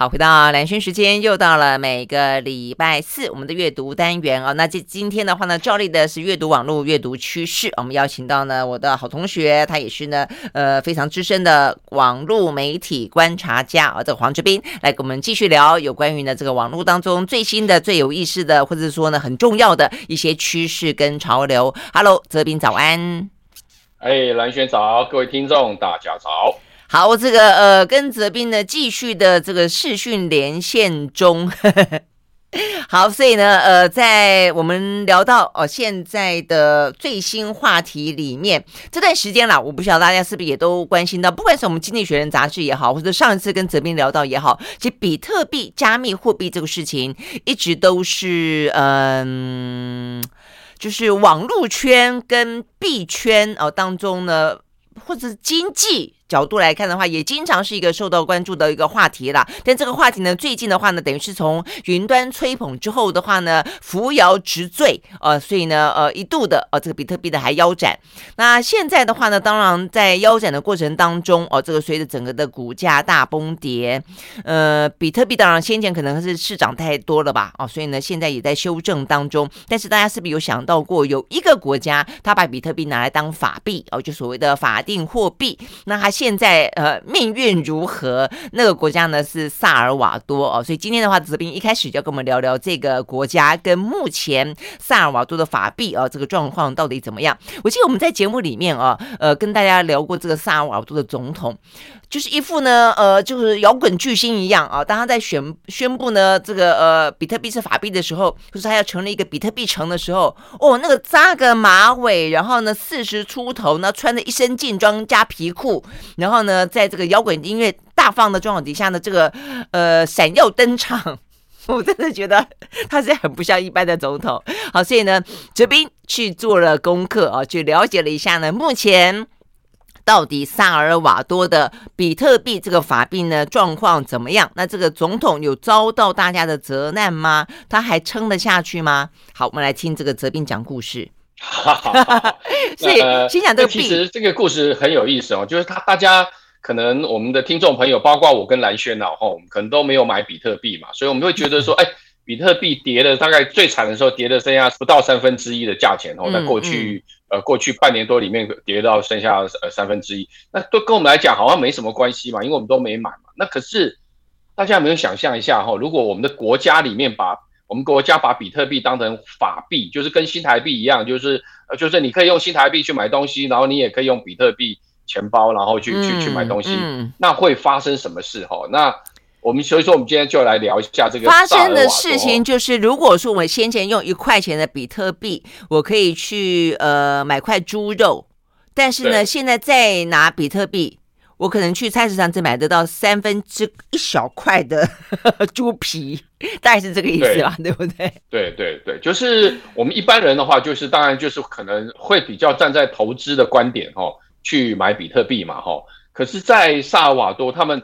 好，回到兰萱时间，又到了每个礼拜四我们的阅读单元哦。那这今天的话呢，照例的是阅读网络阅读趋势，我们邀请到呢我的好同学，他也是呢呃非常资深的网络媒体观察家啊，这个黄哲斌来跟我们继续聊有关于呢这个网络当中最新的、最有意思的，或者是说呢很重要的一些趋势跟潮流。Hello，哲斌早安。哎，兰萱早，各位听众大家早。好，这个呃，跟哲斌呢继续的这个视讯连线中，好，所以呢，呃，在我们聊到哦现在的最新话题里面，这段时间啦，我不晓得大家是不是也都关心到，不管是我们《经济学人》杂志也好，或者上一次跟哲斌聊到也好，其实比特币、加密货币这个事情一直都是嗯、就是网络圈跟币圈哦当中呢，或者是经济。角度来看的话，也经常是一个受到关注的一个话题啦。但这个话题呢，最近的话呢，等于是从云端吹捧之后的话呢，扶摇直坠，呃，所以呢，呃，一度的呃，这个比特币的还腰斩。那现在的话呢，当然在腰斩的过程当中，哦、这个随着整个的股价大崩跌，呃，比特币当然先前可能是市涨太多了吧，哦、所以呢，现在也在修正当中。但是大家是不是有想到过，有一个国家他把比特币拿来当法币，哦、就所谓的法定货币，那他。现在呃，命运如何？那个国家呢是萨尔瓦多哦，所以今天的话，子斌一开始就要跟我们聊聊这个国家跟目前萨尔瓦多的法币啊，这个状况到底怎么样？我记得我们在节目里面啊，呃，跟大家聊过这个萨尔瓦多的总统。就是一副呢，呃，就是摇滚巨星一样啊。当他在宣宣布呢，这个呃，比特币是法币的时候，就是他要成立一个比特币城的时候，哦，那个扎个马尾，然后呢，四十出头呢，穿着一身劲装加皮裤，然后呢，在这个摇滚音乐大放的状况底下呢，这个呃，闪耀登场，我真的觉得他是很不像一般的总统。好，所以呢，哲斌去做了功课啊，去了解了一下呢，目前。到底萨尔瓦多的比特币这个法币呢，状况怎么样？那这个总统有遭到大家的责难吗？他还撑得下去吗？好，我们来听这个哲斌讲故事。所以 心想这个币，其实这个故事很有意思哦，就是他大家可能我们的听众朋友，包括我跟兰萱啊，哦，可能都没有买比特币嘛，所以我们会觉得说，哎。比特币跌了大概最惨的时候，跌了剩下不到三分之一的价钱哦。在过去呃过去半年多里面，跌到剩下呃三分之一，那都跟我们来讲好像没什么关系嘛，因为我们都没买嘛。那可是大家有没有想象一下哈？如果我们的国家里面把我们国家把比特币当成法币，就是跟新台币一样，就是呃就是你可以用新台币去买东西，然后你也可以用比特币钱包，然后去去去买东西，嗯那会发生什么事哈？那我们所以说，我们今天就来聊一下这个发生的事情。就是如果说我先前用一块钱的比特币，我可以去呃买块猪肉，但是呢，现在再拿比特币，我可能去菜市场只买得到三分之一小块的 猪皮，大概是这个意思吧，对，对不对？对对对，就是我们一般人的话，就是当然就是可能会比较站在投资的观点哦，去买比特币嘛，哈。可是，在萨尔瓦多他们。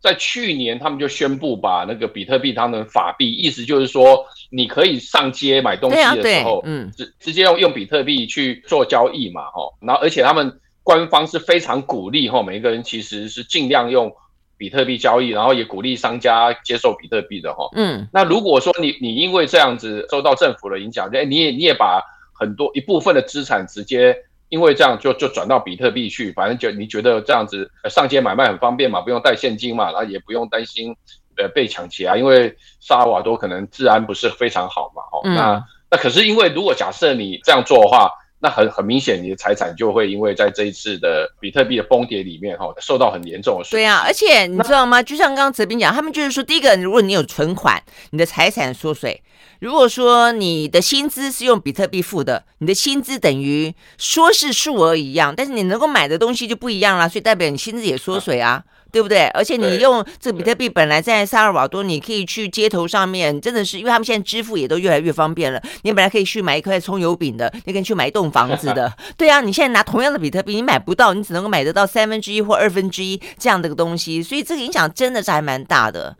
在去年，他们就宣布把那个比特币当成法币，意思就是说，你可以上街买东西的时候，嗯，直直接用用比特币去做交易嘛，哈。然后，而且他们官方是非常鼓励哈，每一个人其实是尽量用比特币交易，然后也鼓励商家接受比特币的哈。嗯，那如果说你你因为这样子受到政府的影响，哎，你也你也把很多一部分的资产直接。因为这样就就转到比特币去，反正就你觉得这样子上街买卖很方便嘛，不用带现金嘛，然后也不用担心呃被抢劫啊，因为萨尔瓦多可能治安不是非常好嘛，哦，嗯、那那可是因为如果假设你这样做的话，那很很明显你的财产就会因为在这一次的比特币的崩跌里面哈、哦，受到很严重的损失。对啊，而且你知道吗？就像刚刚泽斌讲，他们就是说，第一个，如果你有存款，你的财产缩水。如果说你的薪资是用比特币付的，你的薪资等于说是数额一样，但是你能够买的东西就不一样了，所以代表你薪资也缩水啊，啊对不对？而且你用这个比特币本来在萨尔瓦多，你可以去街头上面，真的是因为他们现在支付也都越来越方便了。你本来可以去买一块葱油饼的，你可以去买一栋房子的，对啊，你现在拿同样的比特币，你买不到，你只能够买得到三分之一或二分之一这样的个东西，所以这个影响真的是还蛮大的。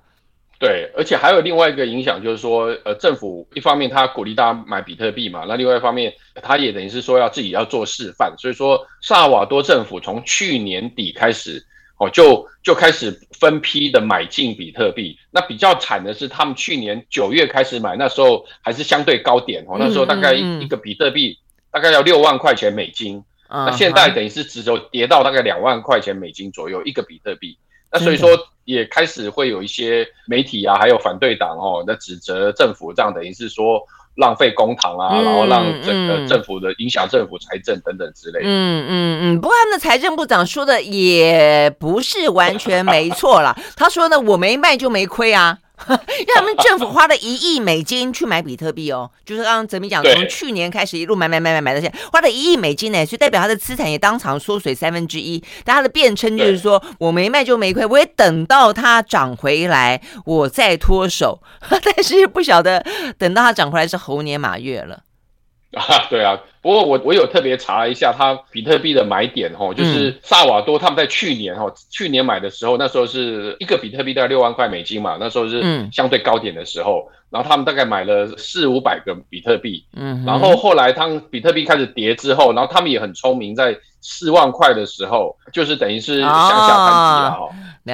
对，而且还有另外一个影响，就是说，呃，政府一方面他鼓励大家买比特币嘛，那另外一方面，他也等于是说要自己要做示范。所以说，萨尔瓦多政府从去年底开始，哦，就就开始分批的买进比特币。那比较惨的是，他们去年九月开始买，那时候还是相对高点哦，那时候大概一一个比特币大概要六万块钱美金。那现在等于是只有跌到大概两万块钱美金左右一个比特币。那所以说也开始会有一些媒体啊，还有反对党哦，那指责政府这样，等于是说。浪费公堂啊，然后让整个政府的影响政府财政等等之类的。嗯嗯嗯。不过他们的财政部长说的也不是完全没错啦。他说呢，我没卖就没亏啊。因为他们政府花了一亿美金去买比特币哦，就是刚刚泽明讲，从去年开始一路买买买买买到现在，花了一亿美金呢，所以代表他的资产也当场缩水三分之一。但他的辩称就是说，我没卖就没亏，我也等到它涨回来，我再脱手。但是不晓得等到它涨回来是猴年马月了。啊，对啊，不过我我有特别查了一下，它比特币的买点哈，就是萨瓦多他们在去年哈，去年买的时候，那时候是一个比特币大概六万块美金嘛，那时候是相对高点的时候，然后他们大概买了四五百个比特币，嗯，然后后来当比特币开始跌之后，然后他们也很聪明，在四万块的时候，就是等于是向下盘击了哈。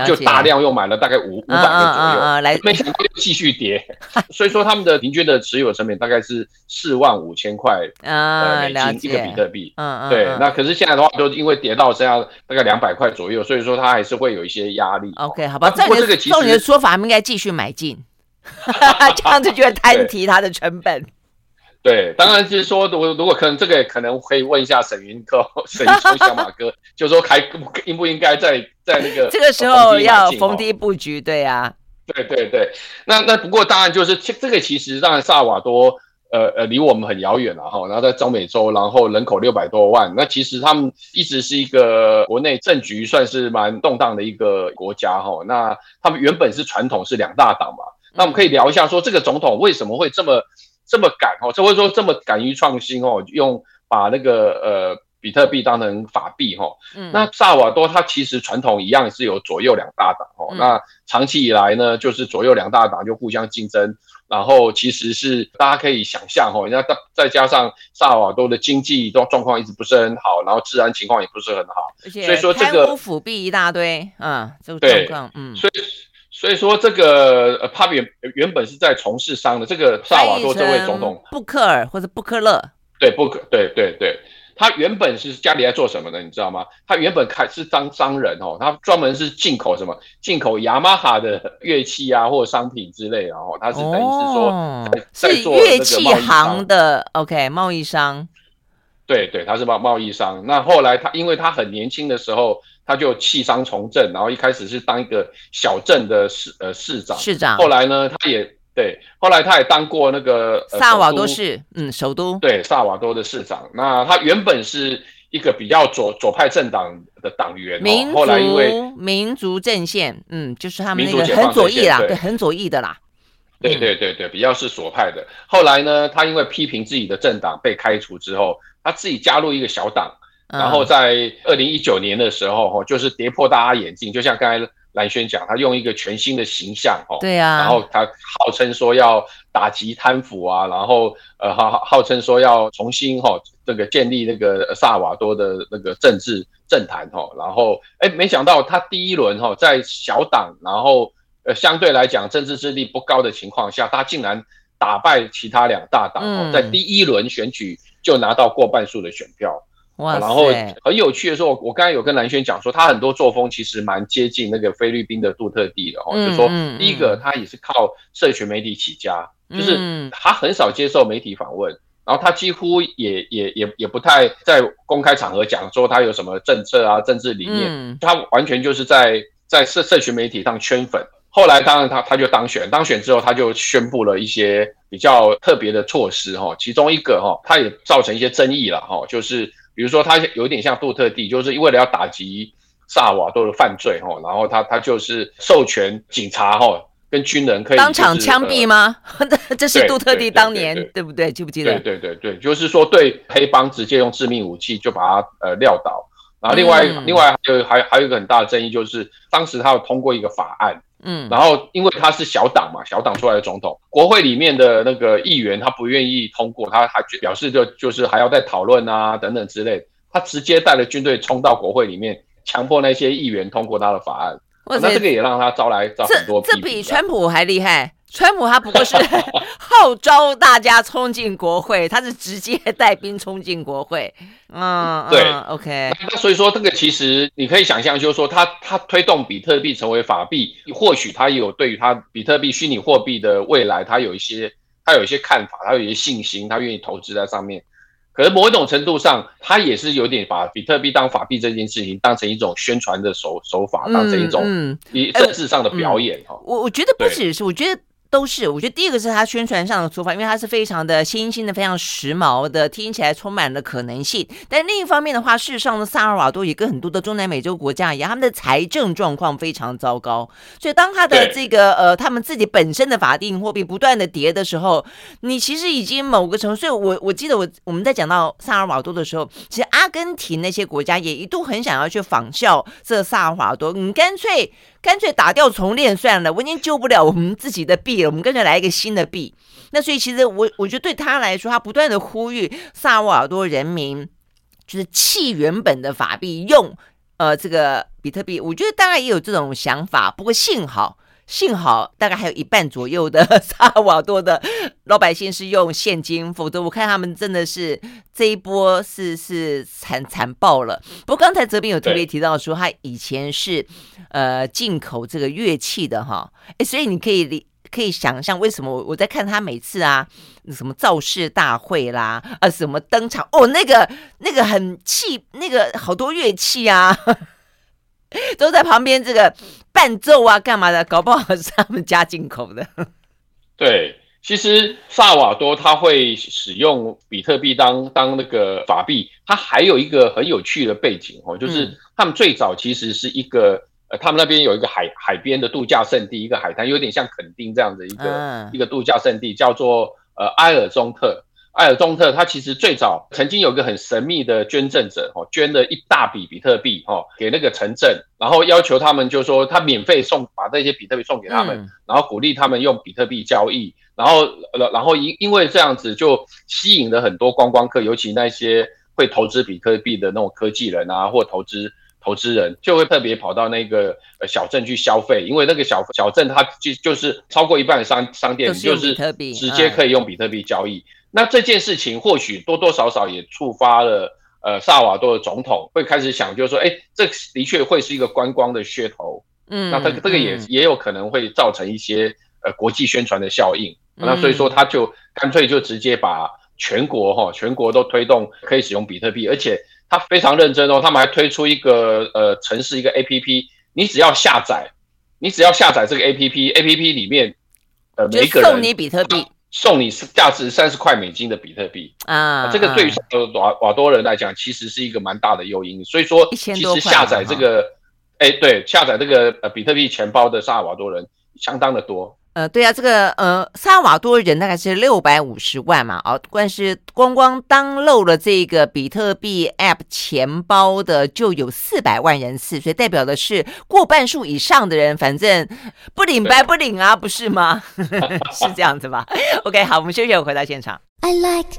就大量又买了大概五五百个左右，来，没想到又继续跌，所以说他们的平均的持有成本大概是四万五千块呃美金一个比特币，嗯嗯，对，那可是现在的话，就因为跌到剩下大概两百块左右，所以说它还是会有一些压力。OK，好吧，照你的照你的说法，他们应该继续买进，这样子就会摊提它的成本。对，当然就是说，如如果可能，这个可能可以问一下沈云哥、沈云科小马哥，就是说还应不应该在在那个这个时候要逢低布局，对呀，对对对。那那不过当然就是这个其实当然萨瓦多呃呃离我们很遥远了哈，然后在中美洲，然后人口六百多万，那其实他们一直是一个国内政局算是蛮动荡的一个国家哈。那他们原本是传统是两大党嘛，那我们可以聊一下说这个总统为什么会这么。这么敢哦，这会说这么敢于创新哦，用把那个呃比特币当成法币哈。嗯。那萨瓦多它其实传统一样是有左右两大党哦。嗯。那长期以来呢，就是左右两大党就互相竞争，然后其实是大家可以想象哦，那再再加上萨瓦多的经济状状况一直不是很好，然后治安情况也不是很好，所以说这个贪污腐弊一大堆，嗯，这个状况，嗯，所以。所以说，这个呃，他原原本是在从事商的。这个萨瓦多这位总统，布克尔或者布克勒，对，布克，对对对，他原本是家里在做什么的，你知道吗？他原本开是当商人哦，他专门是进口什么，进口雅马哈的乐器啊，或者商品之类的哦。他是等于是说，哦、在做是乐器行的，OK，贸易商。对对，他是贸贸易商。那后来他因为他很年轻的时候。他就弃商从政，然后一开始是当一个小镇的市呃市长，市长。后来呢，他也对，后来他也当过那个萨瓦多市，嗯，首都。对，萨瓦多的市长。那他原本是一个比较左左派政党的党员，民族民族阵线，嗯，就是他们那个很左翼啦，对，很左翼的啦。对对对对，比较是左派的。后来呢，他因为批评自己的政党被开除之后，他自己加入一个小党。然后在二零一九年的时候，哈就是跌破大家眼镜，就像刚才蓝轩讲，他用一个全新的形象，对啊，然后他号称说要打击贪腐啊，然后呃号号称说要重新哈这个建立那个萨瓦多的那个政治政坛哈，然后哎没想到他第一轮哈在小党，然后呃相对来讲政治势力不高的情况下，他竟然打败其他两大党，在第一轮选举就拿到过半数的选票。哇，然后很有趣的是，我我刚才有跟兰萱讲说，他很多作风其实蛮接近那个菲律宾的杜特地的哦，就说第一个他也是靠社群媒体起家，就是他很少接受媒体访问，然后他几乎也也也也不太在公开场合讲说他有什么政策啊、政治理念，他完全就是在在社社群媒体上圈粉。后来当然他他就当选，当选之后他就宣布了一些比较特别的措施哈，其中一个哈，他也造成一些争议了哈，就是。比如说，他有点像杜特地，就是为了要打击萨瓦多的犯罪哈，然后他他就是授权警察哈跟军人可以、就是、当场枪毙吗？这是杜特地当年对不对？记不记得？对对对对，就是说对黑帮直接用致命武器就把他呃撂倒。然后另外、嗯、另外还有还还有一个很大的争议，就是当时他有通过一个法案。嗯，然后因为他是小党嘛，小党出来的总统，国会里面的那个议员他不愿意通过，他还表示就就是还要再讨论啊等等之类，他直接带了军队冲到国会里面，强迫那些议员通过他的法案。那这个也让他招来招很多。这这比川普还厉害。川普他不过是 号召大家冲进国会，他是直接带兵冲进国会。嗯，对嗯，OK。那所以说，这个其实你可以想象，就是说他他推动比特币成为法币，或许他有对于他比特币虚拟货币的未来，他有一些他有一些看法，他有一些信心，他愿意投资在上面。可是某一种程度上，他也是有点把比特币当法币这件事情当成一种宣传的手手法，当成一种以政治上的表演哈。我我觉得不只是，我觉得。都是，我觉得第一个是他宣传上的做法，因为他是非常的新兴的、非常时髦的，听起来充满了可能性。但另一方面的话，事实上呢，萨尔瓦多也跟很多的中南美洲国家一样，他们的财政状况非常糟糕。所以当他的这个呃，他们自己本身的法定货币不断的跌的时候，你其实已经某个程度。所以我我记得我我们在讲到萨尔瓦多的时候，其实阿根廷那些国家也一度很想要去仿效这萨尔瓦多，你干脆。干脆打掉重练算了，我已经救不了我们自己的币了，我们跟着来一个新的币。那所以其实我我觉得对他来说，他不断的呼吁萨瓦多人民就是弃原本的法币，用呃这个比特币。我觉得大概也有这种想法，不过幸好。幸好大概还有一半左右的 萨尔瓦多的老百姓是用现金，否则我看他们真的是这一波是是惨惨爆了。不过刚才泽斌有特别提到说，他以前是呃进口这个乐器的哈，哎，所以你可以理可以想象为什么我我在看他每次啊什么造势大会啦啊什么登场哦那个那个很气那个好多乐器啊。都在旁边这个伴奏啊，干嘛的？搞不好是他们家进口的。对，其实萨瓦多他会使用比特币当当那个法币，它还有一个很有趣的背景哦，就是他们最早其实是一个呃，他们那边有一个海海边的度假胜地，一个海滩，有点像垦丁这样的一个、嗯、一个度假胜地，叫做呃埃尔中特。埃尔中特，他其实最早曾经有个很神秘的捐赠者，哦，捐了一大笔比特币，哦，给那个城镇，然后要求他们就说他免费送，把这些比特币送给他们，嗯、然后鼓励他们用比特币交易，然后，然后因因为这样子就吸引了很多观光客，尤其那些会投资比特币的那种科技人啊，或投资投资人，就会特别跑到那个呃小镇去消费，因为那个小小镇它就就是超过一半的商商店就是直接可以用比特币交易。嗯那这件事情或许多多少少也触发了，呃，萨瓦多的总统会开始想，就是说，哎，这的确会是一个观光的噱头，嗯，那这个这个也也有可能会造成一些呃国际宣传的效应，那所以说他就干脆就直接把全国哈全国都推动可以使用比特币，而且他非常认真哦，他们还推出一个呃城市一个 APP，你只要下载，你只要下载这个 APP，APP 里面呃每个人送你比特币。送你价值三十块美金的比特币啊，这个对于瓦瓦多人来讲，其实是一个蛮大的诱因。所以说，其实下载这个，哎，对，下载这个呃比特币钱包的萨尔瓦多人相当的多。呃，对啊，这个呃，萨尔瓦多人大概是六百五十万嘛，哦，但是光光 download 了这个比特币 App 钱包的就有四百万人次，所以代表的是过半数以上的人，反正不领白不领啊，不是吗？是这样子吧？OK，好，我们休息，我回到现场。I like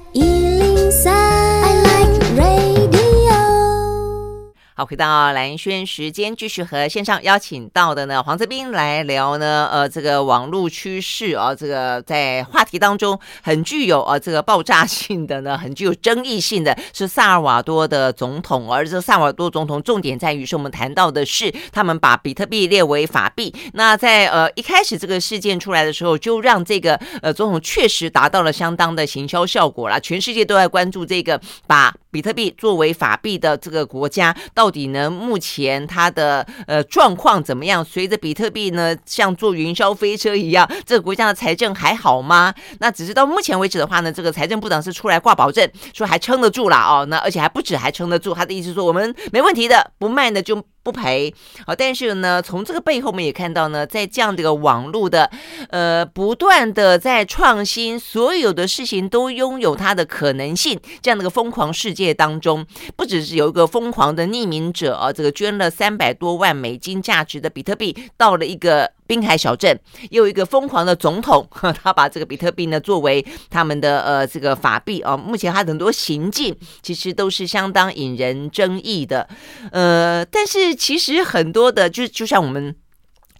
好，回到蓝轩时间，继续和线上邀请到的呢黄泽斌来聊呢，呃，这个网络趋势啊，这个在话题当中很具有啊这个爆炸性的呢，很具有争议性的是萨尔瓦多的总统，而这萨尔瓦多总统重点在于是我们谈到的是他们把比特币列为法币。那在呃一开始这个事件出来的时候，就让这个呃总统确实达到了相当的行销效果了，全世界都在关注这个把比特币作为法币的这个国家到。底呢？目前它的呃状况怎么样？随着比特币呢，像坐云霄飞车一样，这个国家的财政还好吗？那只是到目前为止的话呢，这个财政部长是出来挂保证，说还撑得住了哦。那而且还不止还撑得住，他的意思说我们没问题的，不卖呢就。不赔好，但是呢，从这个背后我们也看到呢，在这样的一个网络的呃不断的在创新，所有的事情都拥有它的可能性。这样的一个疯狂世界当中，不只是有一个疯狂的匿名者啊，这个捐了三百多万美金价值的比特币到了一个。滨海小镇，又一个疯狂的总统，他把这个比特币呢作为他们的呃这个法币啊。目前他很多行径其实都是相当引人争议的，呃，但是其实很多的就就像我们。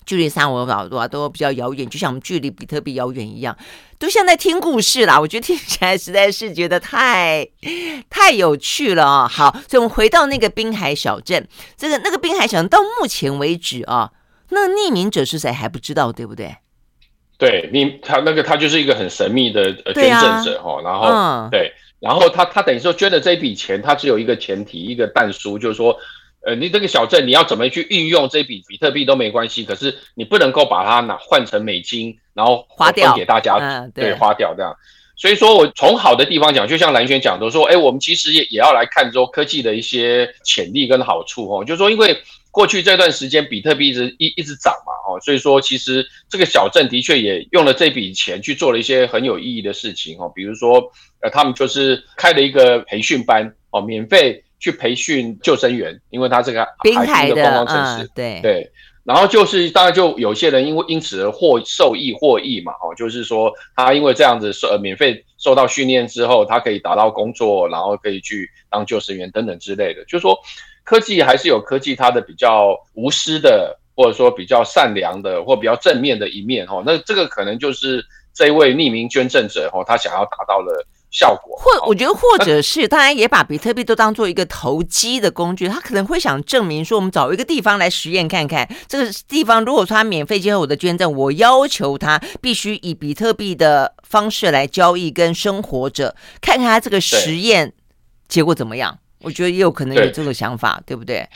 距离萨瓦多都比较遥远，就像我们距离比特币遥远一样，都像在听故事啦。我觉得听起来实在是觉得太太有趣了啊！好，所以我们回到那个滨海小镇，这个那个滨海小镇到目前为止啊，那匿名者是谁还不知道，对不对？对，你他那个他就是一个很神秘的捐赠者哈、啊，然后、嗯、对，然后他他等于说捐的这一笔钱，他只有一个前提，一个但书，就是说。呃，你这个小镇你要怎么去运用这笔比特币都没关系，可是你不能够把它拿换成美金，然后花掉给大家，嗯、对，花掉这样。所以说我从好的地方讲，就像蓝轩讲的说，哎，我们其实也也要来看说科技的一些潜力跟好处哦，就是说因为过去这段时间比特币一直一一直涨嘛，哦，所以说其实这个小镇的确也用了这笔钱去做了一些很有意义的事情哦，比如说呃，他们就是开了一个培训班哦，免费。去培训救生员，因为他这个滨海的观光城市，嗯、对对，然后就是当然就有些人因为因此而获受益获益嘛，哦，就是说他因为这样子受免费受到训练之后，他可以达到工作，然后可以去当救生员等等之类的，就是说科技还是有科技它的比较无私的，或者说比较善良的，或比较正面的一面，哦，那这个可能就是这一位匿名捐赠者，哦，他想要达到的。效果，或我觉得，或者是当然也把比特币都当做一个投机的工具，他可能会想证明说，我们找一个地方来实验看看，这个地方如果说他免费接受我的捐赠，我要求他必须以比特币的方式来交易跟生活着，看看他这个实验结果怎么样。我觉得也有可能有这个想法，对，对不对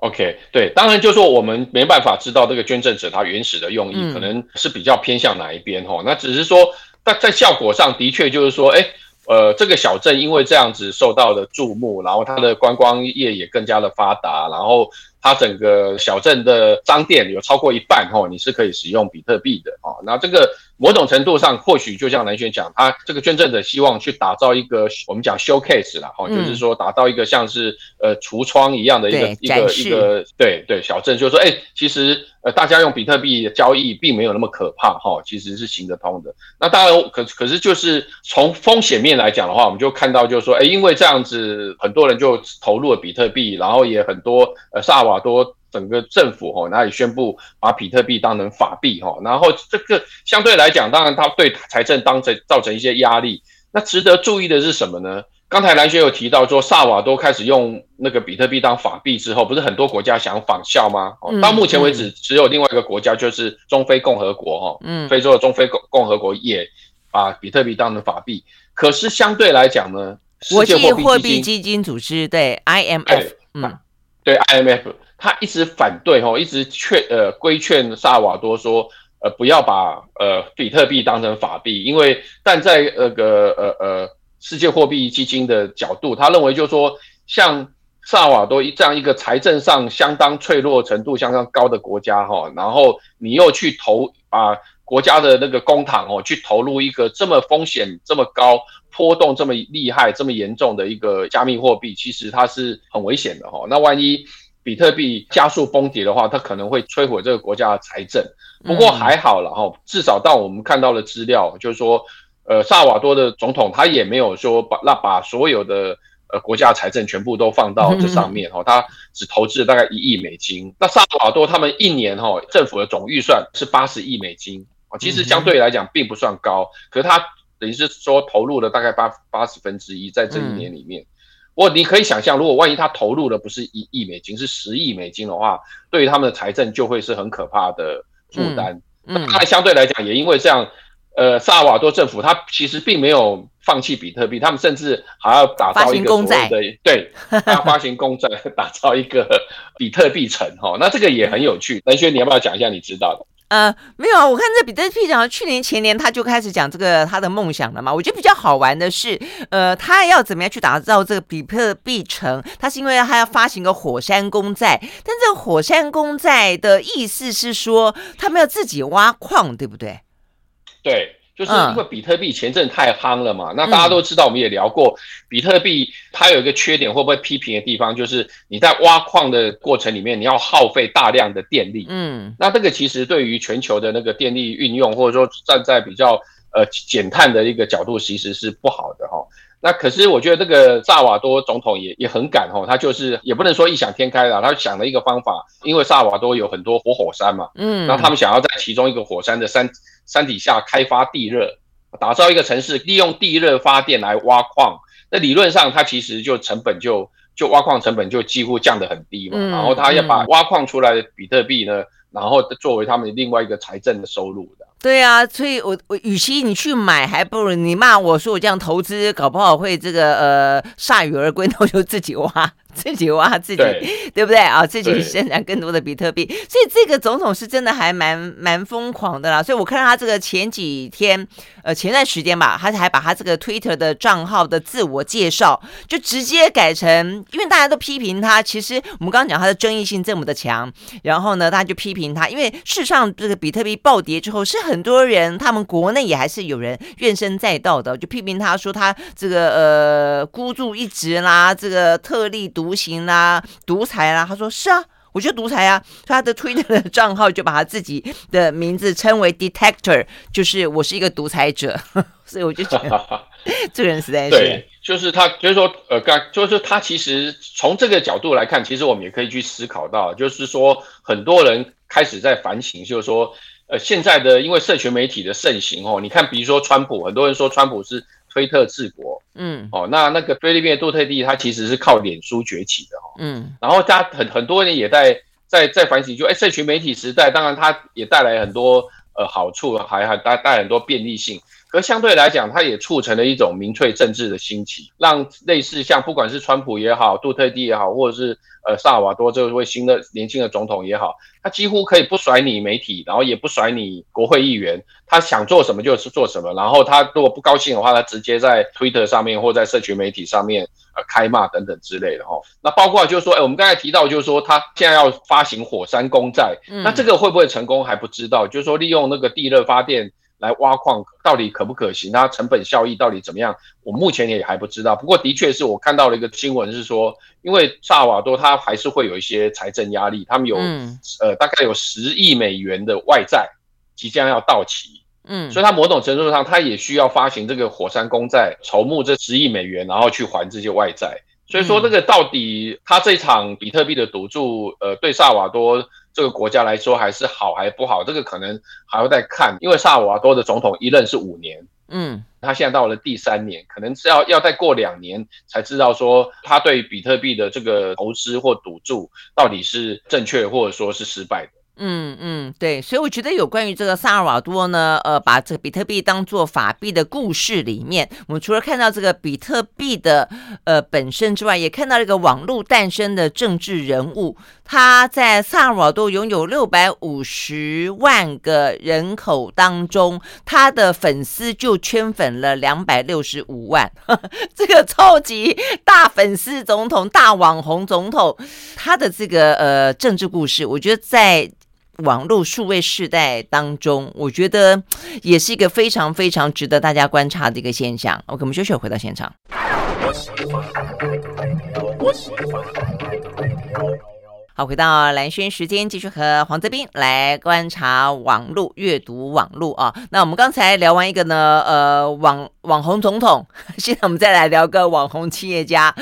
？OK，对，当然就是说我们没办法知道这个捐赠者他原始的用意，嗯、可能是比较偏向哪一边哈，那只是说。但在效果上的确就是说，哎，呃，这个小镇因为这样子受到了注目，然后它的观光业也更加的发达，然后它整个小镇的商店有超过一半哦，你是可以使用比特币的哦。那这个某种程度上，或许就像南轩讲，他这个捐赠者希望去打造一个我们讲 showcase 啦，哦，就是说打造一个像是呃橱窗一样的一个一个一个对对小镇，就是说，哎，其实。大家用比特币交易并没有那么可怕哈，其实是行得通的。那当然，可可是就是从风险面来讲的话，我们就看到就是说，哎，因为这样子，很多人就投入了比特币，然后也很多呃萨瓦多整个政府哈，那也宣布把比特币当成法币哈，然后这个相对来讲，当然它对财政当成造成一些压力。那值得注意的是什么呢？刚才蓝学有提到说，萨瓦多开始用那个比特币当法币之后，不是很多国家想仿效吗？嗯、到目前为止，只有另外一个国家就是中非共和国，哈，嗯，非洲的中非共共和国也把比特币当成法币。可是相对来讲呢，国际货币基金组织对 IMF，对嗯，对 IMF，他一直反对，哈，一直劝呃规劝萨瓦多说，呃，不要把呃比特币当成法币，因为但在那个呃呃。世界货币基金的角度，他认为就是说，像萨瓦多这样一个财政上相当脆弱程度相当高的国家哈，然后你又去投把国家的那个公帑哦，去投入一个这么风险这么高、波动这么厉害、这么严重的一个加密货币，其实它是很危险的哈。那万一比特币加速崩跌的话，它可能会摧毁这个国家的财政。不过还好了哈，至少到我们看到的资料就是说。呃，萨瓦多的总统他也没有说把那把所有的呃国家财政全部都放到这上面哈，他只投资了大概一亿美金。那萨瓦多他们一年哈政府的总预算是八十亿美金啊，其实相对来讲并不算高，可是他等于是说投入了大概八八十分之一在这一年里面。我你可以想象，如果万一他投入的不是一亿美金，是十亿美金的话，对于他们的财政就会是很可怕的负担。那相对来讲也因为这样。呃，萨尔瓦多政府他其实并没有放弃比特币，他们甚至还要打造一个所谓的对，他要发行公债，打造一个比特币城哈。那这个也很有趣，文轩你要不要讲一下你知道的？呃，没有啊，我看这比特币讲，去年前年他就开始讲这个他的梦想了嘛。我觉得比较好玩的是，呃，他要怎么样去打造这个比特币城？他是因为他要发行个火山公债，但这个火山公债的意思是说，他们要自己挖矿，对不对？对，就是因为比特币前阵太夯了嘛，那大家都知道，我们也聊过，比特币它有一个缺点，会不会批评的地方，就是你在挖矿的过程里面，你要耗费大量的电力。嗯，那这个其实对于全球的那个电力运用，或者说站在比较呃减碳的一个角度，其实是不好的哈。那可是我觉得这个萨瓦多总统也也很敢哦，他就是也不能说异想天开了，他想了一个方法，因为萨瓦多有很多活火，火山嘛，嗯，那他们想要在其中一个火山的山。山底下开发地热，打造一个城市，利用地热发电来挖矿。那理论上，它其实就成本就就挖矿成本就几乎降得很低嘛。嗯、然后他要把挖矿出来的比特币呢，嗯、然后作为他们另外一个财政的收入的。对啊，所以我我与其你去买，还不如你骂我说我这样投资，搞不好会这个呃铩羽而归，那我就自己挖。自己挖自己，对，对不对啊？自己生产更多的比特币，所以这个总统是真的还蛮蛮疯狂的啦。所以我看到他这个前几天，呃，前段时间吧，他还把他这个 Twitter 的账号的自我介绍就直接改成，因为大家都批评他，其实我们刚刚讲他的争议性这么的强，然后呢，他就批评他，因为事实上这个比特币暴跌之后，是很多人他们国内也还是有人怨声载道的，就批评他说他这个呃孤注一掷啦，这个特立独。独行啦，独裁啦，他说是啊，我觉得独裁啊。他的 Twitter 的账号就把他自己的名字称为 Detector，就是我是一个独裁者，所以我就觉得 这个人实在是对，就是他，就是说，呃，刚就是他其实从这个角度来看，其实我们也可以去思考到，就是说很多人开始在反省，就是说，呃，现在的因为社群媒体的盛行哦，你看，比如说川普，很多人说川普是。推特治国，嗯，哦，那那个菲律宾的杜特地，他其实是靠脸书崛起的，哦，嗯，然后他很很多人也在在在反省，就哎，社群媒体时代，当然它也带来很多呃好处，还还带带很多便利性，可相对来讲，它也促成了一种民粹政治的兴起，让类似像不管是川普也好，杜特地也好，或者是。呃，萨尔瓦多这位新的年轻的总统也好，他几乎可以不甩你媒体，然后也不甩你国会议员，他想做什么就是做什么。然后他如果不高兴的话，他直接在推特上面或在社群媒体上面呃开骂等等之类的哈。那包括就是说，哎，我们刚才提到就是说，他现在要发行火山公债，那这个会不会成功还不知道。就是说，利用那个地热发电。来挖矿到底可不可行？它成本效益到底怎么样？我目前也还不知道。不过的确是我看到了一个新闻，是说，因为萨瓦多它还是会有一些财政压力，他们有、嗯、呃大概有十亿美元的外债即将要到期，嗯，所以它某种程度上它也需要发行这个火山公债，筹募这十亿美元，然后去还这些外债。所以说这个到底它这场比特币的赌注，呃，对萨瓦多。这个国家来说还是好还不好，这个可能还要再看，因为萨尔瓦多的总统一任是五年，嗯，他现在到了第三年，可能是要要再过两年才知道说他对比特币的这个投资或赌注到底是正确或者说是失败的。嗯嗯，对，所以我觉得有关于这个萨尔瓦多呢，呃，把这个比特币当做法币的故事里面，我们除了看到这个比特币的呃本身之外，也看到这个网络诞生的政治人物。他在萨尔瓦多拥有六百五十万个人口当中，他的粉丝就圈粉了两百六十五万，这个超级大粉丝总统、大网红总统，他的这个呃政治故事，我觉得在。网络数位时代当中，我觉得也是一个非常非常值得大家观察的一个现象。OK，我们休息，回到现场。好，回到蓝轩时间，继续和黄泽斌来观察网络、阅读网络啊。那我们刚才聊完一个呢，呃，网网红总统，现在我们再来聊个网红企业家。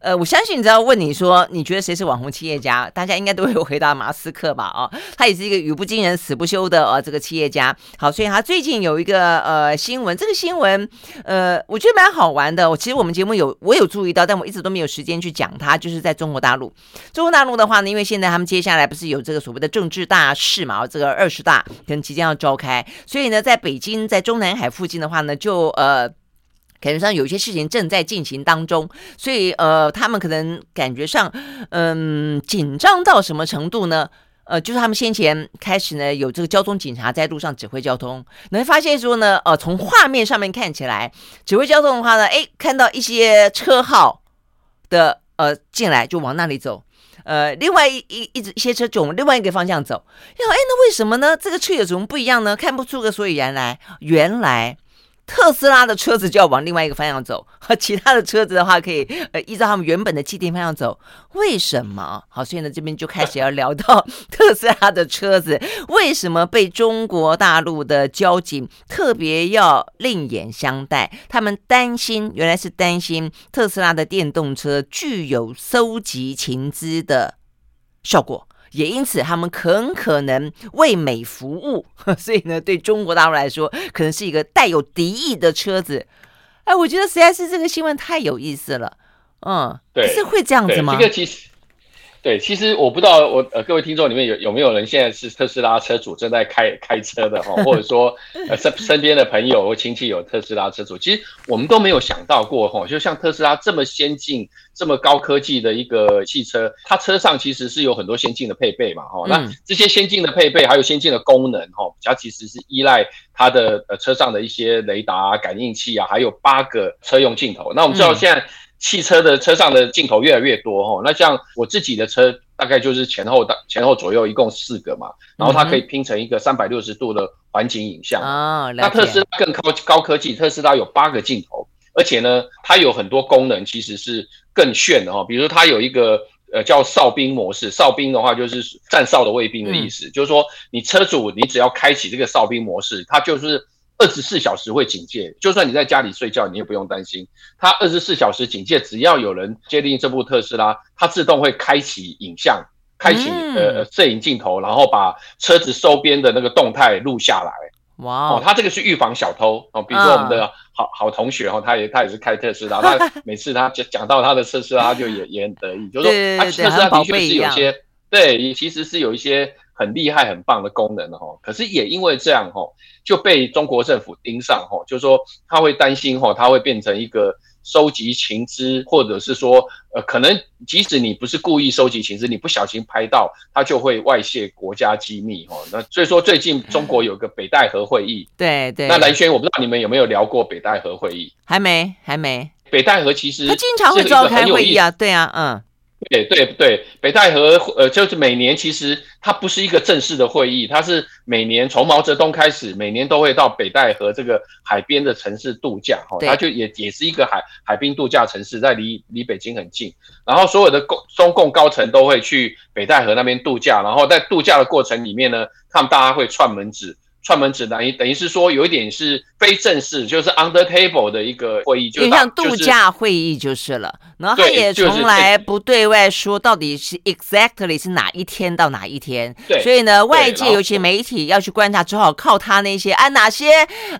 呃，我相信你知道问你说，你觉得谁是网红企业家？大家应该都会回答马斯克吧？哦，他也是一个语不惊人死不休的呃这个企业家。好，所以他最近有一个呃新闻，这个新闻呃我觉得蛮好玩的。我其实我们节目有我有注意到，但我一直都没有时间去讲它。就是在中国大陆，中国大陆的话呢，因为现在他们接下来不是有这个所谓的政治大事嘛，这个二十大可能即将要召开，所以呢，在北京在中南海附近的话呢，就呃。感觉上有些事情正在进行当中，所以呃，他们可能感觉上，嗯，紧张到什么程度呢？呃，就是他们先前开始呢，有这个交通警察在路上指挥交通，能发现说呢，呃，从画面上面看起来，指挥交通的话呢，诶，看到一些车号的呃进来就往那里走。呃，另外一一一一些车就往另外一个方向走。要哎，那为什么呢？这个车有什么不一样呢？看不出个所以然来。原来。特斯拉的车子就要往另外一个方向走，和其他的车子的话可以呃依照他们原本的既定方向走。为什么？好，所以呢这边就开始要聊到特斯拉的车子为什么被中国大陆的交警特别要另眼相待？他们担心，原来是担心特斯拉的电动车具有搜集情资的效果。也因此，他们很可能为美服务，所以呢，对中国大陆来说，可能是一个带有敌意的车子。哎，我觉得实在是这个新闻太有意思了。嗯，对，是会这样子吗？这个其实。对，其实我不知道我呃各位听众里面有有没有人现在是特斯拉车主正在开开车的哈，或者说 呃身身边的朋友或亲戚有特斯拉车主，其实我们都没有想到过哈，就像特斯拉这么先进、这么高科技的一个汽车，它车上其实是有很多先进的配备嘛哈，那这些先进的配备还有先进的功能哈，它其实是依赖它的呃车上的一些雷达啊、感应器啊，还有八个车用镜头。那我们知道现在。汽车的车上的镜头越来越多哈，那像我自己的车大概就是前后大前后左右一共四个嘛，然后它可以拼成一个三百六十度的环景影像。哦，那特斯拉更高高科技，特斯拉有八个镜头，而且呢，它有很多功能其实是更炫的哈，比如说它有一个呃叫哨兵模式，哨兵的话就是站哨的卫兵的意思，嗯、就是说你车主你只要开启这个哨兵模式，它就是。二十四小时会警戒，就算你在家里睡觉，你也不用担心。它二十四小时警戒，只要有人接近这部特斯拉，它自动会开启影像，开启呃摄影镜头，然后把车子周边的那个动态录下来。哇 Wow 哦，它这个是预防小偷哦。比如说我们的好好同学哦，他也他也是开特斯拉，他每次他讲讲到他的特斯拉，他就也也很得意，就是说他特斯拉的确是有些对，其实是有一些。很厉害、很棒的功能哦，可是也因为这样哦，就被中国政府盯上哦，就是说他会担心哦，他会变成一个收集情资，或者是说呃，可能即使你不是故意收集情资，你不小心拍到，他就会外泄国家机密哦。那所以说最近中国有个北戴河会议，对对。那蓝轩，我不知道你们有没有聊过北戴河会议？还没，还没。北戴河其实他经常会召开会议啊，对啊，嗯。对对对，北戴河呃，就是每年其实它不是一个正式的会议，它是每年从毛泽东开始，每年都会到北戴河这个海边的城市度假哈，它就也也是一个海海滨度假城市，在离离北京很近，然后所有的共中共高层都会去北戴河那边度假，然后在度假的过程里面呢，他们大家会串门子。串门指南，也等于是说有一点是非正式，就是 under table 的一个会议，就像度假会议就是了。然后他也从来不对外说到底是 exactly 是哪一天到哪一天。对，所以呢，外界尤其媒体要去观察，只好靠他那些啊哪些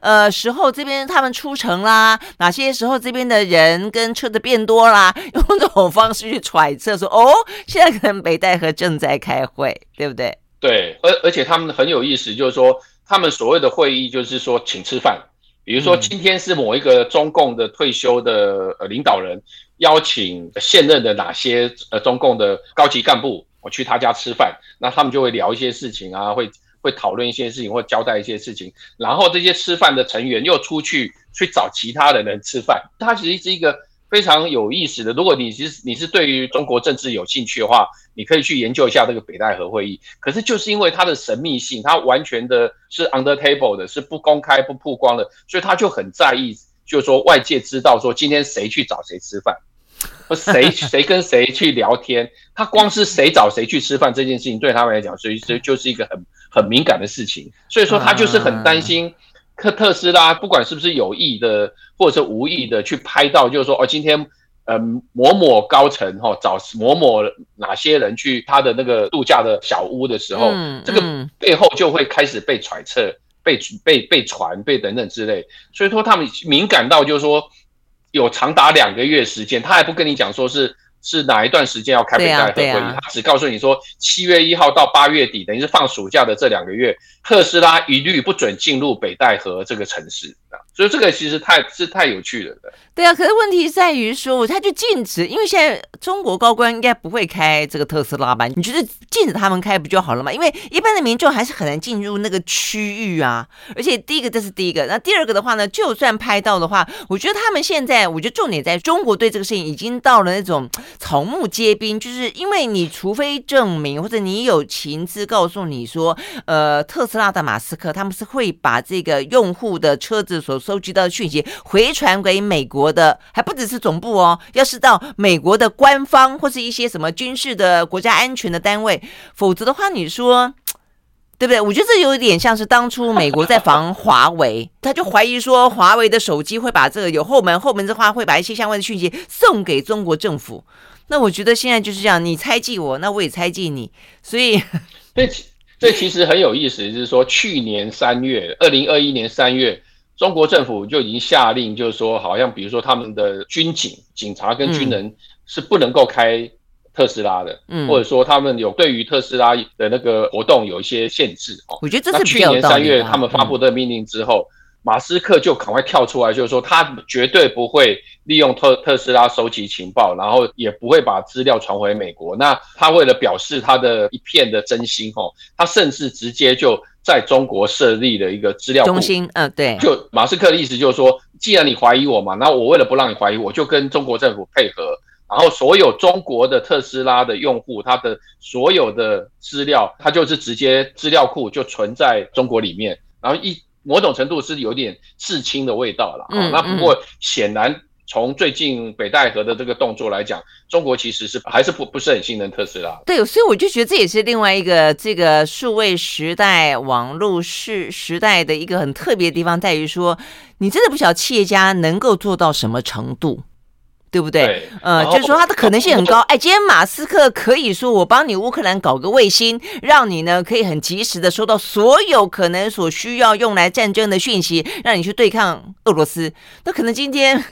呃时候这边他们出城啦，哪些时候这边的人跟车子变多啦，用这种方式去揣测说哦，现在可能北戴河正在开会，对不对？对，而而且他们很有意思，就是说。他们所谓的会议就是说请吃饭，比如说今天是某一个中共的退休的呃领导人邀请现任的哪些呃中共的高级干部，我去他家吃饭，那他们就会聊一些事情啊，会会讨论一些事情或交代一些事情，然后这些吃饭的成员又出去去找其他的人吃饭，他其实是一个。非常有意思的，如果你其实你是对于中国政治有兴趣的话，你可以去研究一下这个北戴河会议。可是就是因为它的神秘性，它完全的是 under table 的，是不公开不曝光的，所以他就很在意，就是说外界知道说今天谁去找谁吃饭，或谁 谁跟谁去聊天，他光是谁找谁去吃饭这件事情对他们来讲，所以这就是一个很很敏感的事情。所以说他就是很担心。特特斯拉不管是不是有意的，或者是无意的去拍到，就是说哦，今天呃某某高层哈、哦、找某某哪些人去他的那个度假的小屋的时候，嗯嗯、这个背后就会开始被揣测、被被被传、被等等之类。所以说他们敏感到就是说有长达两个月时间，他还不跟你讲说是。是哪一段时间要开北戴河会议？啊啊、他只告诉你说，七月一号到八月底，等于是放暑假的这两个月，特斯拉一律不准进入北戴河这个城市。所以这个其实太是太有趣了的。对啊，可是问题在于说，他就禁止，因为现在中国高官应该不会开这个特斯拉吧？你觉得禁止他们开不就好了吗？因为一般的民众还是很难进入那个区域啊。而且第一个这是第一个，那第二个的话呢，就算拍到的话，我觉得他们现在，我觉得重点在中国对这个事情已经到了那种草木皆兵，就是因为你除非证明或者你有情资告诉你说，呃，特斯拉的马斯克他们是会把这个用户的车子所收集到的讯息回传给美国。的还不只是总部哦，要是到美国的官方或是一些什么军事的国家安全的单位，否则的话，你说对不对？我觉得这有点像是当初美国在防华为，他就怀疑说华为的手机会把这个有后门，后门的话会把一些相关的讯息送给中国政府。那我觉得现在就是这样，你猜忌我，那我也猜忌你，所以这这其实很有意思，就是说去年三月，二零二一年三月。中国政府就已经下令，就是说，好像比如说他们的军警、警察跟军人是不能够开特斯拉的，嗯，或者说他们有对于特斯拉的那个活动有一些限制哦。我觉得这是去年三月他们发布的命令之后，马斯克就赶快跳出来，就是说他绝对不会利用特特斯拉收集情报，然后也不会把资料传回美国。那他为了表示他的一片的真心哦，他甚至直接就。在中国设立的一个资料中心，嗯，对，就马斯克的意思就是说，既然你怀疑我嘛，那我为了不让你怀疑，我就跟中国政府配合，然后所有中国的特斯拉的用户，他的所有的资料，他就是直接资料库就存在中国里面，然后一某种程度是有点刺青的味道了，嗯，那不过显然。从最近北戴河的这个动作来讲，中国其实是还是不不是很信任特斯拉。对，所以我就觉得这也是另外一个这个数位时代、网络时时代的一个很特别的地方，在于说，你真的不晓得企业家能够做到什么程度，对不对？对呃，就是说它的可能性很高。哎，今天马斯克可以说，我帮你乌克兰搞个卫星，让你呢可以很及时的收到所有可能所需要用来战争的讯息，让你去对抗俄罗斯。那可能今天。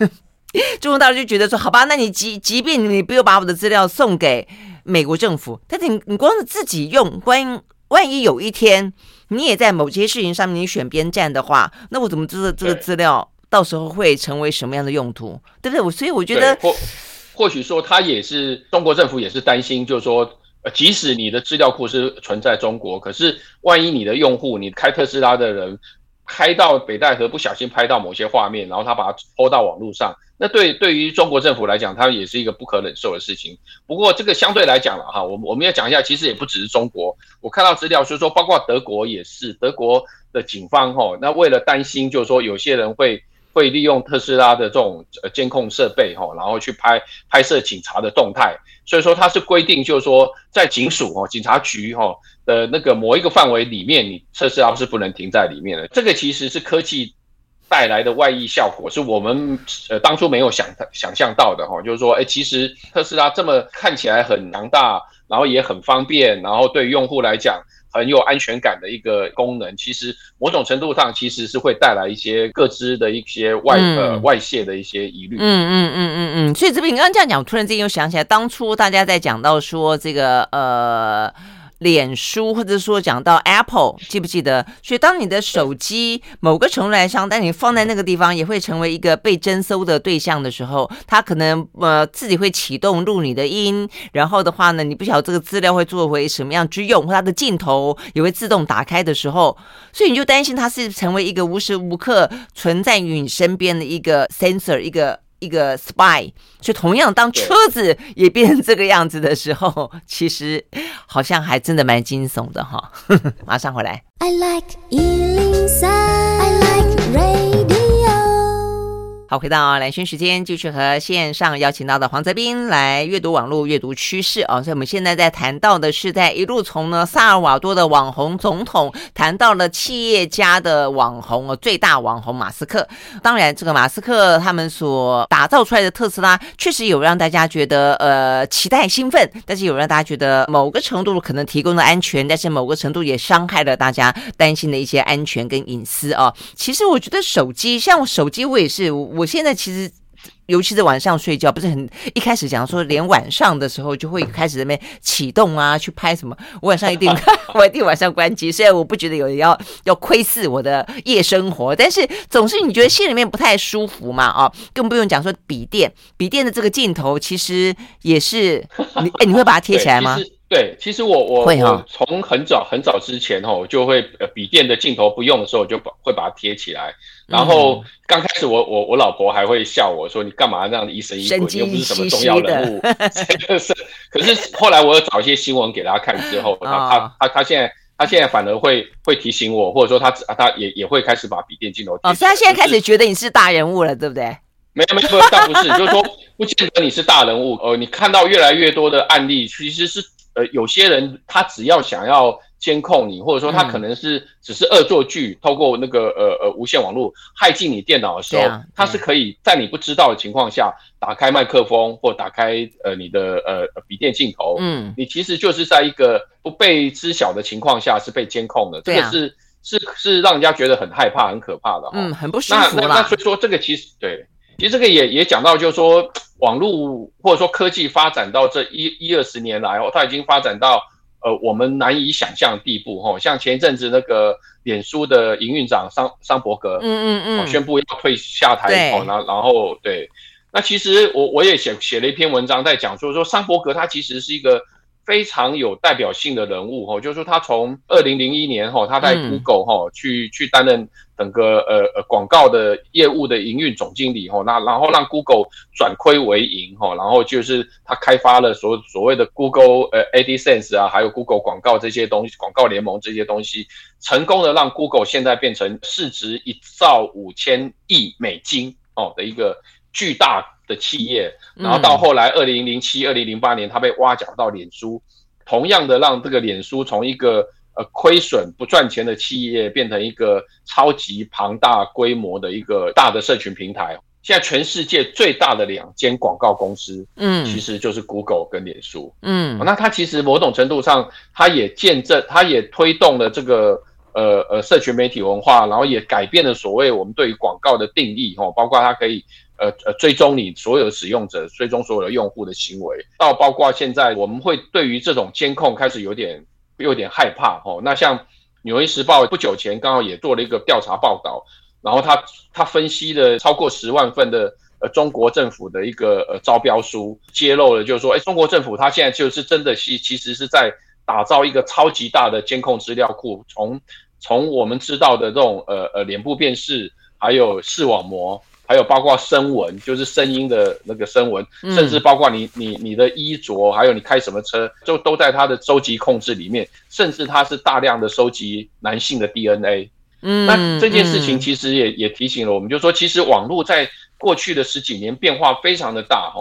中国大陆就觉得说，好吧，那你即即便你不用把我的资料送给美国政府，但是你你光是自己用，万万一有一天你也在某些事情上面你选边站的话，那我怎么知道这个资料到时候会成为什么样的用途，对不对？我所以我觉得，或或许说他也是中国政府也是担心，就是说，呃，即使你的资料库是存在中国，可是万一你的用户，你开特斯拉的人拍到北戴河不小心拍到某些画面，然后他把它拖到网络上。那对对于中国政府来讲，它也是一个不可忍受的事情。不过这个相对来讲了哈，我们我们要讲一下，其实也不只是中国。我看到资料就是说，包括德国也是，德国的警方哈，那为了担心就是说有些人会会利用特斯拉的这种监控设备哈，然后去拍拍摄警察的动态，所以说它是规定就是说在警署哦，警察局哈的那个某一个范围里面，你特斯拉是不能停在里面的。这个其实是科技。带来的外溢效果是我们呃当初没有想想象到的哈，就是说，哎，其实特斯拉这么看起来很强大，然后也很方便，然后对用户来讲很有安全感的一个功能，其实某种程度上其实是会带来一些各自的一些外呃外泄的一些疑虑。嗯嗯嗯嗯嗯，所以这边你刚刚这样讲，我突然之间又想起来，当初大家在讲到说这个呃。脸书，或者说讲到 Apple，记不记得？所以当你的手机某个程度来上，但你放在那个地方，也会成为一个被侦搜的对象的时候，它可能呃自己会启动录你的音，然后的话呢，你不晓得这个资料会作为什么样之用，或它的镜头也会自动打开的时候，所以你就担心它是成为一个无时无刻存在于你身边的一个 sensor，一个。一个 spy，就同样当车子也变成这个样子的时候，其实好像还真的蛮惊悚的哈。马上回来。I like 好，回到蓝轩时间，继续和线上邀请到的黄泽斌来阅读网络、阅读趋势啊。所以我们现在在谈到的是，在一路从呢萨尔瓦多的网红总统，谈到了企业家的网红哦，最大网红马斯克。当然，这个马斯克他们所打造出来的特斯拉，确实有让大家觉得呃期待兴奋，但是有让大家觉得某个程度可能提供了安全，但是某个程度也伤害了大家担心的一些安全跟隐私啊。其实我觉得手机，像手机，我也是。我现在其实尤其是晚上睡觉，不是很一开始讲说，连晚上的时候就会开始在那边启动啊，去拍什么？我晚上一定 我一定晚上关机，虽然我不觉得有人要要窥视我的夜生活，但是总是你觉得心里面不太舒服嘛啊，更不用讲说笔电，笔电的这个镜头其实也是你哎，你会把它贴起来吗？对，其实我我我从很早很早之前哈，我就会呃笔电的镜头不用的时候，我就把会把它贴起来。然后刚开始我我我老婆还会笑我说，你干嘛这样疑神疑鬼，又不是什么重要人物。是，可是后来我又找一些新闻给他看之后，他他他他现在他现在反而会会提醒我，或者说他他也也会开始把笔电镜头贴。哦，所以他现在开始觉得你是大人物了，对不对？没有没有，倒不是，就是说不见得你是大人物。呃，你看到越来越多的案例，其实是。呃，有些人他只要想要监控你，或者说他可能是只是恶作剧，嗯、透过那个呃呃无线网络害进你电脑的时候，啊、他是可以在你不知道的情况下打开麦克风或打开呃你的呃笔电镜头，嗯，你其实就是在一个不被知晓的情况下是被监控的，这个是是是让人家觉得很害怕、很可怕的，嗯，很不舒服那那，那所以说这个其实对，其实这个也也讲到就是说。网络或者说科技发展到这一一二十年来哦，它已经发展到呃我们难以想象的地步哦。像前一阵子那个脸书的营运长桑桑伯格，嗯嗯嗯，宣布要退下台哦，然然后对，那其实我我也写写了一篇文章在讲说说桑伯格他其实是一个。非常有代表性的人物哈，就是说他从二零零一年哈，他在 Google 哈去去担任整个呃呃广告的业务的营运总经理哈，那然后让 Google 转亏为盈哈，然后就是他开发了所所谓的 Google 呃 AdSense 啊，还有 Google 广告这些东西，广告联盟这些东西，成功的让 Google 现在变成市值一兆五千亿美金哦的一个巨大。的企业，然后到后来，二零零七、二零零八年，他被挖角到脸书，同样的让这个脸书从一个呃亏损不赚钱的企业，变成一个超级庞大规模的一个大的社群平台。现在全世界最大的两间广告公司，嗯，其实就是 Google 跟脸书，嗯，那它其实某种程度上，它也见证，它也推动了这个呃呃社群媒体文化，然后也改变了所谓我们对于广告的定义，哦，包括它可以。呃呃，追踪你所有使用者，追踪所有的用户的行为，到包括现在我们会对于这种监控开始有点有点害怕哦。那像《纽约时报》不久前刚好也做了一个调查报道，然后他他分析了超过十万份的呃中国政府的一个呃招标书，揭露了就是说，哎，中国政府他现在就是真的是其实是在打造一个超级大的监控资料库，从从我们知道的这种呃呃脸部辨识，还有视网膜。还有包括声纹，就是声音的那个声纹，甚至包括你你你的衣着，还有你开什么车，就都在他的收集控制里面。甚至他是大量的收集男性的 DNA。嗯，那这件事情其实也也提醒了我们，就是说，其实网络在过去的十几年变化非常的大哈。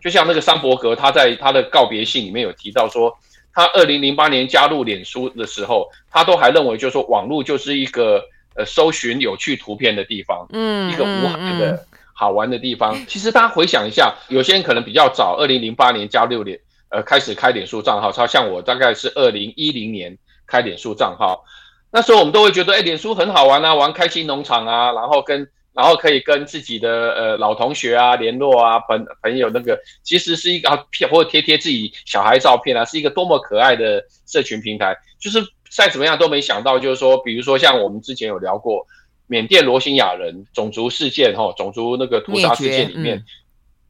就像那个桑伯格，他在他的告别信里面有提到说，他二零零八年加入脸书的时候，他都还认为就是说网络就是一个。呃，搜寻有趣图片的地方，嗯，一个无害的好玩的地方。其实大家回想一下，有些人可能比较早，二零零八年加六年，呃，开始开脸书账号，超像我大概是二零一零年开脸书账号。那时候我们都会觉得，哎，脸书很好玩啊，玩开心农场啊，然后跟然后可以跟自己的呃老同学啊联络啊，朋朋友那个，其实是一个片或者贴贴自己小孩照片啊，是一个多么可爱的社群平台，就是。再怎么样都没想到，就是说，比如说像我们之前有聊过缅甸罗兴亚人种族事件，哈，种族那个屠杀事件里面，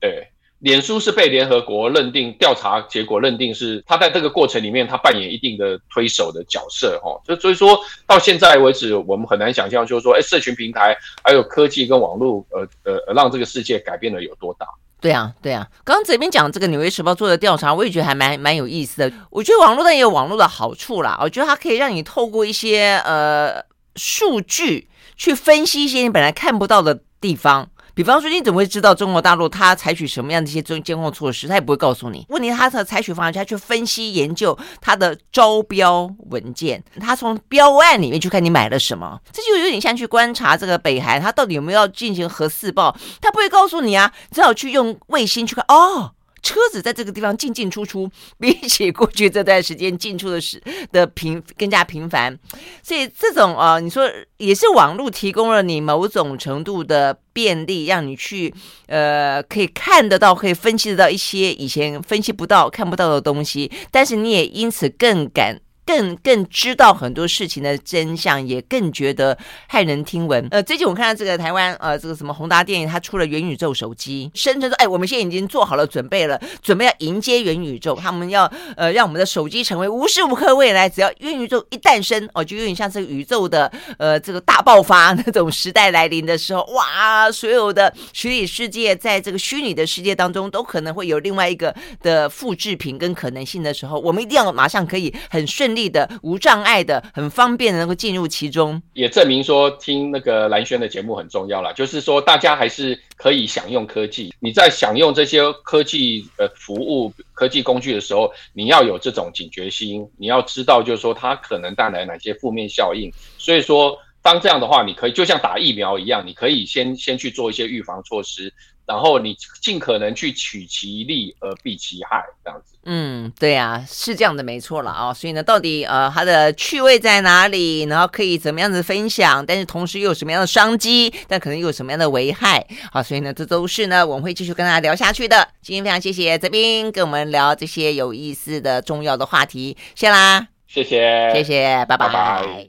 对，脸书是被联合国认定调查结果认定是他在这个过程里面他扮演一定的推手的角色，哈，就所以说到现在为止，我们很难想象，就是说，哎，社群平台还有科技跟网络，呃呃，让这个世界改变了有多大。对啊，对啊，刚刚这边讲这个《纽约时报》做的调查，我也觉得还蛮蛮有意思的。我觉得网络上也有网络的好处啦，我觉得它可以让你透过一些呃数据去分析一些你本来看不到的地方。比方说，你怎么会知道中国大陆它采取什么样的一些监监控措施？它也不会告诉你。问题它的采取方式，它去分析研究它的招标文件，它从标案里面去看你买了什么，这就有点像去观察这个北韩它到底有没有要进行核试爆，它不会告诉你啊，只好去用卫星去看。哦，车子在这个地方进进出出，比起过去这段时间进出的时的频更加频繁，所以这种啊、你说也是网络提供了你某种程度的便利，让你去呃可以看得到，可以分析得到一些以前分析不到、看不到的东西，但是你也因此更敢。更更知道很多事情的真相，也更觉得骇人听闻。呃，最近我看到这个台湾呃，这个什么宏达电影，它出了元宇宙手机，声称说，哎，我们现在已经做好了准备了，准备要迎接元宇宙。他们要呃，让我们的手机成为无时无刻未来，只要元宇宙一诞生，哦，就有点像这个宇宙的呃这个大爆发 那种时代来临的时候，哇，所有的虚拟世界在这个虚拟的世界当中，都可能会有另外一个的复制品跟可能性的时候，我们一定要马上可以很顺利。的无障碍的很方便能够进入其中，也证明说听那个蓝轩的节目很重要了。就是说，大家还是可以享用科技。你在享用这些科技呃服务、科技工具的时候，你要有这种警觉心，你要知道，就是说它可能带来哪些负面效应。所以说，当这样的话，你可以就像打疫苗一样，你可以先先去做一些预防措施。然后你尽可能去取其利而避其害，这样子。嗯，对啊，是这样的，没错了啊、哦。所以呢，到底呃它的趣味在哪里？然后可以怎么样子分享？但是同时又有什么样的商机？但可能又有什么样的危害？好，所以呢，这都是呢我们会继续跟大家聊下去的。今天非常谢谢泽斌跟我们聊这些有意思的重要的话题，谢啦，谢谢，谢谢，拜拜。拜拜。